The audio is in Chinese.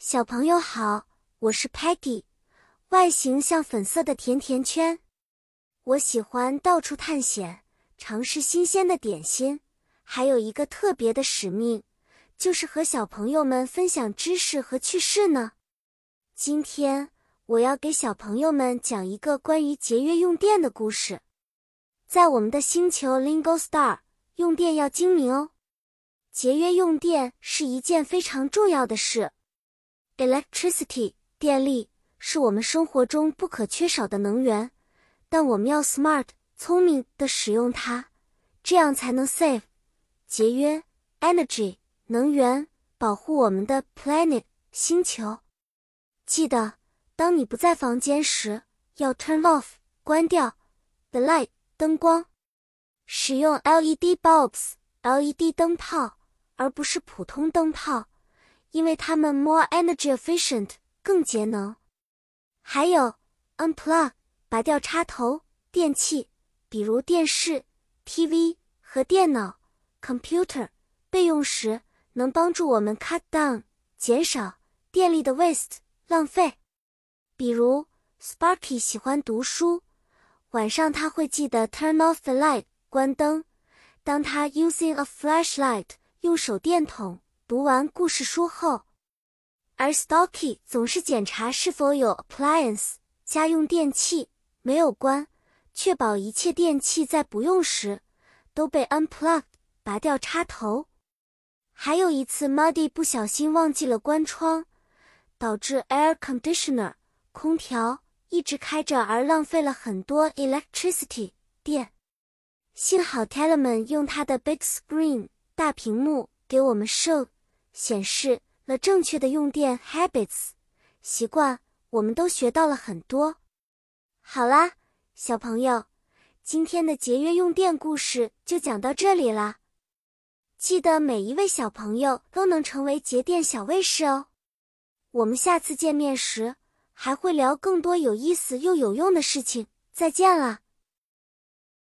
小朋友好，我是 Patty，外形像粉色的甜甜圈。我喜欢到处探险，尝试新鲜的点心，还有一个特别的使命，就是和小朋友们分享知识和趣事呢。今天我要给小朋友们讲一个关于节约用电的故事。在我们的星球 Lingo Star，用电要精明哦。节约用电是一件非常重要的事。Electricity 电力是我们生活中不可缺少的能源，但我们要 smart 聪明的使用它，这样才能 save 节约 energy 能源，保护我们的 planet 星球。记得，当你不在房间时，要 turn off 关掉 the light 灯光，使用 LED bulbs LED 灯泡。而不是普通灯泡，因为它们 more energy efficient 更节能。还有 unplug 拔掉插头电器，比如电视、TV 和电脑 computer 备用时能帮助我们 cut down 减少电力的 waste 浪费。比如 Sparky 喜欢读书，晚上他会记得 turn off the light 关灯。当他 using a flashlight 用手电筒读完故事书后，而 Stocky 总是检查是否有 appliance 家用电器没有关，确保一切电器在不用时都被 unplugged 拔掉插头。还有一次，Muddy 不小心忘记了关窗，导致 air conditioner 空调一直开着而浪费了很多 electricity 电。幸好 Telemann 用他的 big screen。大屏幕给我们 show 显示了正确的用电 habits 习惯，我们都学到了很多。好啦，小朋友，今天的节约用电故事就讲到这里啦。记得每一位小朋友都能成为节电小卫士哦。我们下次见面时还会聊更多有意思又有用的事情。再见了。